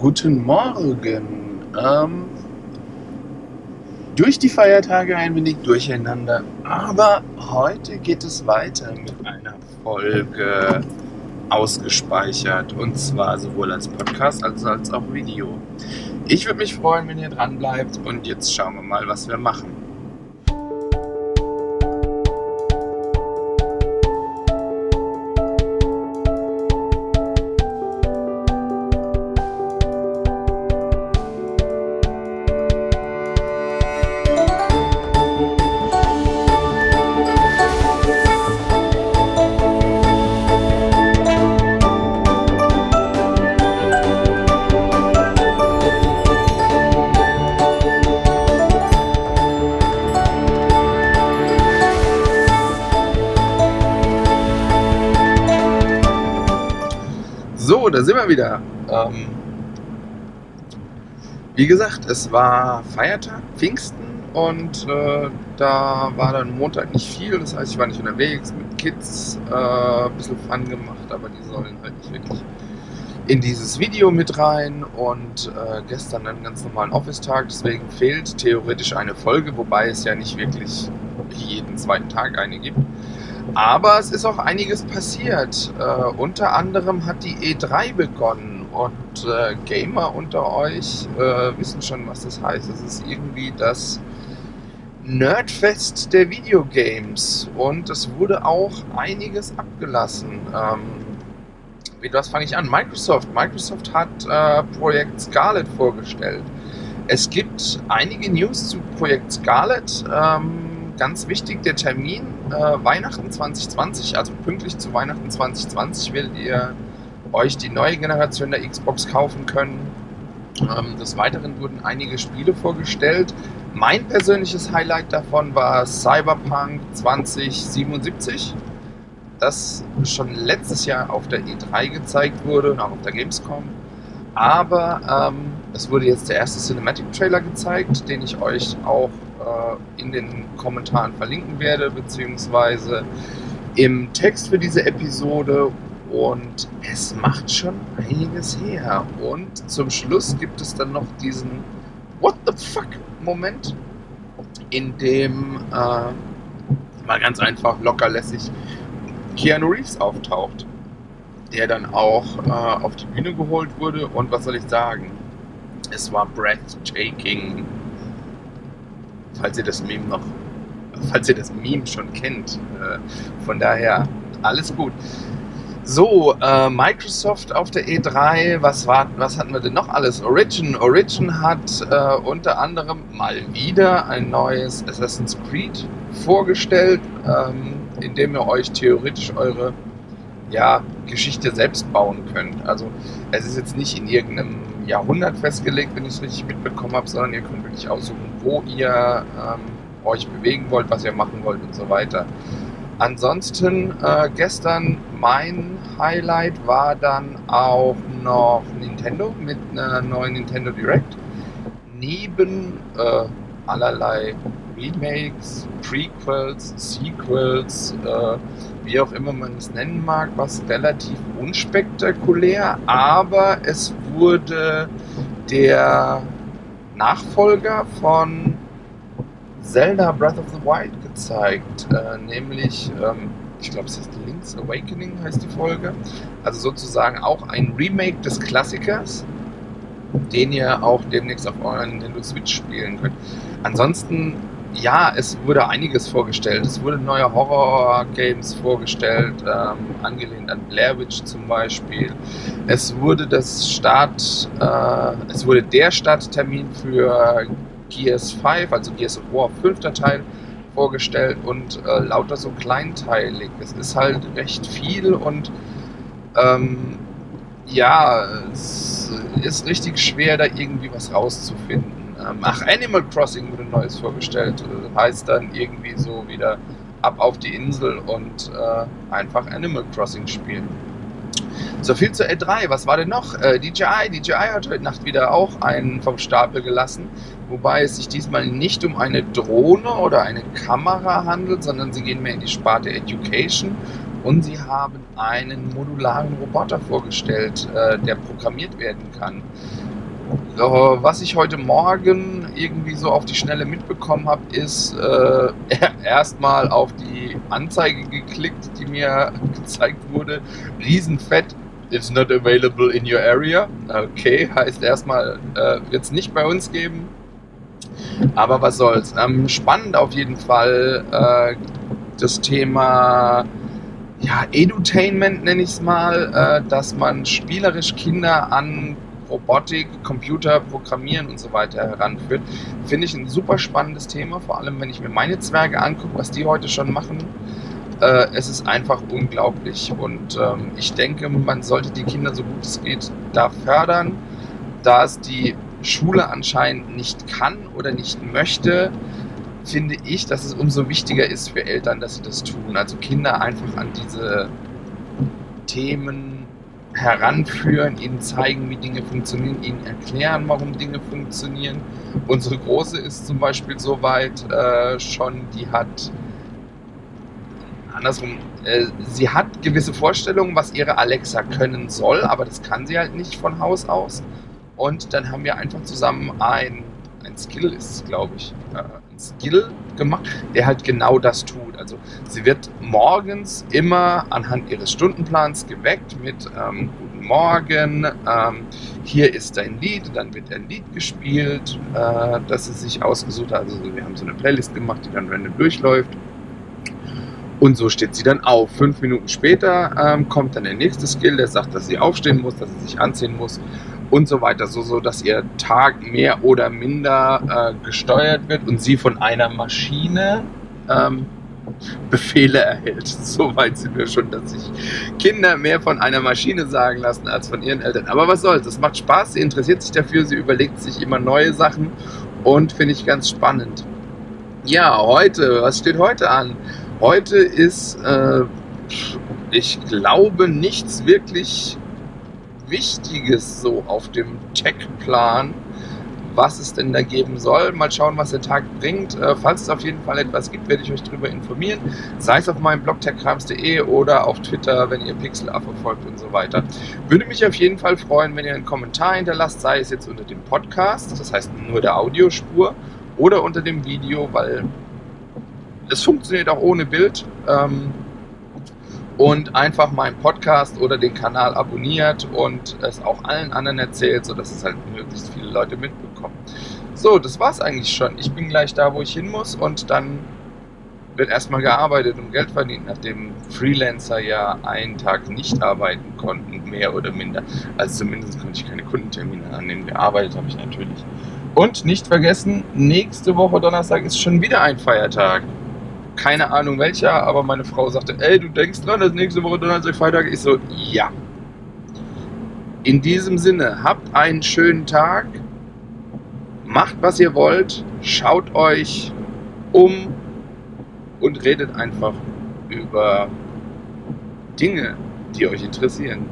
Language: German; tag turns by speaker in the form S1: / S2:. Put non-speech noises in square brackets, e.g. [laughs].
S1: Guten Morgen. Ähm, durch die Feiertage ein wenig durcheinander, aber heute geht es weiter mit einer Folge ausgespeichert und zwar sowohl als Podcast als, als auch Video. Ich würde mich freuen, wenn ihr dran bleibt und jetzt schauen wir mal, was wir machen. Da sind wir wieder. Ähm, wie gesagt, es war Feiertag, Pfingsten und äh, da war dann Montag nicht viel. Das heißt, ich war nicht unterwegs mit Kids, äh, ein bisschen Fun gemacht, aber die sollen halt nicht wirklich in dieses Video mit rein und äh, gestern einen ganz normalen Office-Tag. Deswegen fehlt theoretisch eine Folge, wobei es ja nicht wirklich jeden zweiten Tag eine gibt. Aber es ist auch einiges passiert. Äh, unter anderem hat die E3 begonnen und äh, Gamer unter euch äh, wissen schon, was das heißt. Es ist irgendwie das Nerdfest der Videogames und es wurde auch einiges abgelassen. Ähm, wie was fange ich an? Microsoft. Microsoft hat äh, Projekt Scarlet vorgestellt. Es gibt einige News zu Projekt Scarlet. Ähm, ganz wichtig, der Termin äh, Weihnachten 2020, also pünktlich zu Weihnachten 2020 werdet ihr euch die neue Generation der Xbox kaufen können. Ähm, des Weiteren wurden einige Spiele vorgestellt. Mein persönliches Highlight davon war Cyberpunk 2077, das schon letztes Jahr auf der E3 gezeigt wurde und auch auf der Gamescom. Aber ähm, es wurde jetzt der erste Cinematic Trailer gezeigt, den ich euch auch äh, in den Kommentaren verlinken werde, beziehungsweise im Text für diese Episode. Und es macht schon einiges her. Und zum Schluss gibt es dann noch diesen What the fuck Moment, in dem äh, mal ganz einfach lockerlässig Keanu Reeves auftaucht, der dann auch äh, auf die Bühne geholt wurde. Und was soll ich sagen? Es war breathtaking falls ihr das Meme noch, falls ihr das Meme schon kennt. Äh, von daher alles gut. So, äh, Microsoft auf der E3, was, war, was hatten wir denn noch alles? Origin. Origin hat äh, unter anderem mal wieder ein neues Assassin's Creed vorgestellt, ähm, in dem ihr euch theoretisch eure ja, Geschichte selbst bauen könnt. Also es ist jetzt nicht in irgendeinem Jahrhundert festgelegt, wenn ich es richtig mitbekommen habe, sondern ihr könnt wirklich aussuchen, wo ihr ähm, euch bewegen wollt, was ihr machen wollt und so weiter. Ansonsten äh, gestern mein Highlight war dann auch noch Nintendo mit einer neuen Nintendo Direct. Neben äh, allerlei Remakes, Prequels, Sequels, äh, wie auch immer man es nennen mag, was relativ unspektakulär, aber es wurde der Nachfolger von Zelda Breath of the Wild gezeigt, äh, nämlich, ähm, ich glaube, es heißt Link's Awakening heißt die Folge, also sozusagen auch ein Remake des Klassikers, den ihr auch demnächst auf eurer Nintendo Switch spielen könnt. Ansonsten ja, es wurde einiges vorgestellt. Es wurden neue Horror-Games vorgestellt, ähm, angelehnt an Blair Witch zum Beispiel. Es wurde das Start, äh, es wurde der Starttermin für Gears 5, also Gears of War 5. Teil vorgestellt und äh, lauter so kleinteilig. Es ist halt recht viel und ähm, ja, es ist richtig schwer, da irgendwie was rauszufinden. Ähm, ach, Animal Crossing wurde Neues vorgestellt. Das heißt dann irgendwie so wieder ab auf die Insel und äh, einfach Animal Crossing spielen. So viel zur E3. Was war denn noch? Äh, DJI. DJI hat heute Nacht wieder auch einen vom Stapel gelassen, wobei es sich diesmal nicht um eine Drohne oder eine Kamera handelt, sondern sie gehen mehr in die Sparte Education und sie haben einen modularen Roboter vorgestellt, äh, der programmiert werden kann. Was ich heute Morgen irgendwie so auf die Schnelle mitbekommen habe, ist äh, [laughs] erstmal auf die Anzeige geklickt, die mir [laughs] gezeigt wurde. Riesenfett, it's not available in your area. Okay, heißt erstmal, äh, wird es nicht bei uns geben. Aber was soll's. Ähm, spannend auf jeden Fall äh, das Thema ja, Edutainment nenne ich es mal, äh, dass man spielerisch Kinder an Robotik, Computer, Programmieren und so weiter heranführt. Finde ich ein super spannendes Thema, vor allem wenn ich mir meine Zwerge angucke, was die heute schon machen. Äh, es ist einfach unglaublich und ähm, ich denke, man sollte die Kinder so gut es geht da fördern, da es die Schule anscheinend nicht kann oder nicht möchte finde ich, dass es umso wichtiger ist für Eltern, dass sie das tun. Also Kinder einfach an diese Themen heranführen, ihnen zeigen, wie Dinge funktionieren, ihnen erklären, warum Dinge funktionieren. Unsere Große ist zum Beispiel so weit äh, schon, die hat andersrum, äh, sie hat gewisse Vorstellungen, was ihre Alexa können soll, aber das kann sie halt nicht von Haus aus. Und dann haben wir einfach zusammen ein, ein Skill ist, glaube ich, äh, Skill gemacht, der halt genau das tut. Also sie wird morgens immer anhand ihres Stundenplans geweckt mit ähm, Guten Morgen, ähm, hier ist dein Lied, dann wird ein Lied gespielt, äh, das sie sich ausgesucht hat. Also wir haben so eine Playlist gemacht, die dann random durchläuft. Und so steht sie dann auf. Fünf Minuten später ähm, kommt dann der nächste Skill, der sagt, dass sie aufstehen muss, dass sie sich anziehen muss und so weiter, so, so dass ihr Tag mehr oder minder äh, gesteuert wird und sie von einer Maschine ähm, Befehle erhält. [laughs] So weit sind wir schon, dass sich Kinder mehr von einer Maschine sagen lassen als von ihren Eltern. Aber was soll's, es macht Spaß, sie interessiert sich dafür, sie überlegt sich immer neue Sachen und finde ich ganz spannend. Ja, heute, was steht heute an? Heute ist, äh, ich glaube, nichts wirklich Wichtiges so auf dem Tech-Plan, was es denn da geben soll. Mal schauen, was der Tag bringt. Äh, falls es auf jeden Fall etwas gibt, werde ich euch darüber informieren. Sei es auf meinem Blog techkrams.de oder auf Twitter, wenn ihr Pixelaffe folgt und so weiter. Würde mich auf jeden Fall freuen, wenn ihr einen Kommentar hinterlasst, sei es jetzt unter dem Podcast, das heißt nur der Audiospur, oder unter dem Video, weil es funktioniert auch ohne Bild. Ähm, und einfach meinen Podcast oder den Kanal abonniert und es auch allen anderen erzählt, sodass es halt möglichst viele Leute mitbekommen. So, das war's eigentlich schon. Ich bin gleich da, wo ich hin muss und dann wird erstmal gearbeitet und Geld verdient, nachdem Freelancer ja einen Tag nicht arbeiten konnten, mehr oder minder. Also zumindest konnte ich keine Kundentermine annehmen. Gearbeitet habe ich natürlich. Und nicht vergessen, nächste Woche Donnerstag ist schon wieder ein Feiertag keine Ahnung welcher, aber meine Frau sagte, ey, du denkst dran, dass nächste Woche Donnerstag Freitag ist. So, ja. In diesem Sinne, habt einen schönen Tag, macht was ihr wollt, schaut euch um und redet einfach über Dinge, die euch interessieren.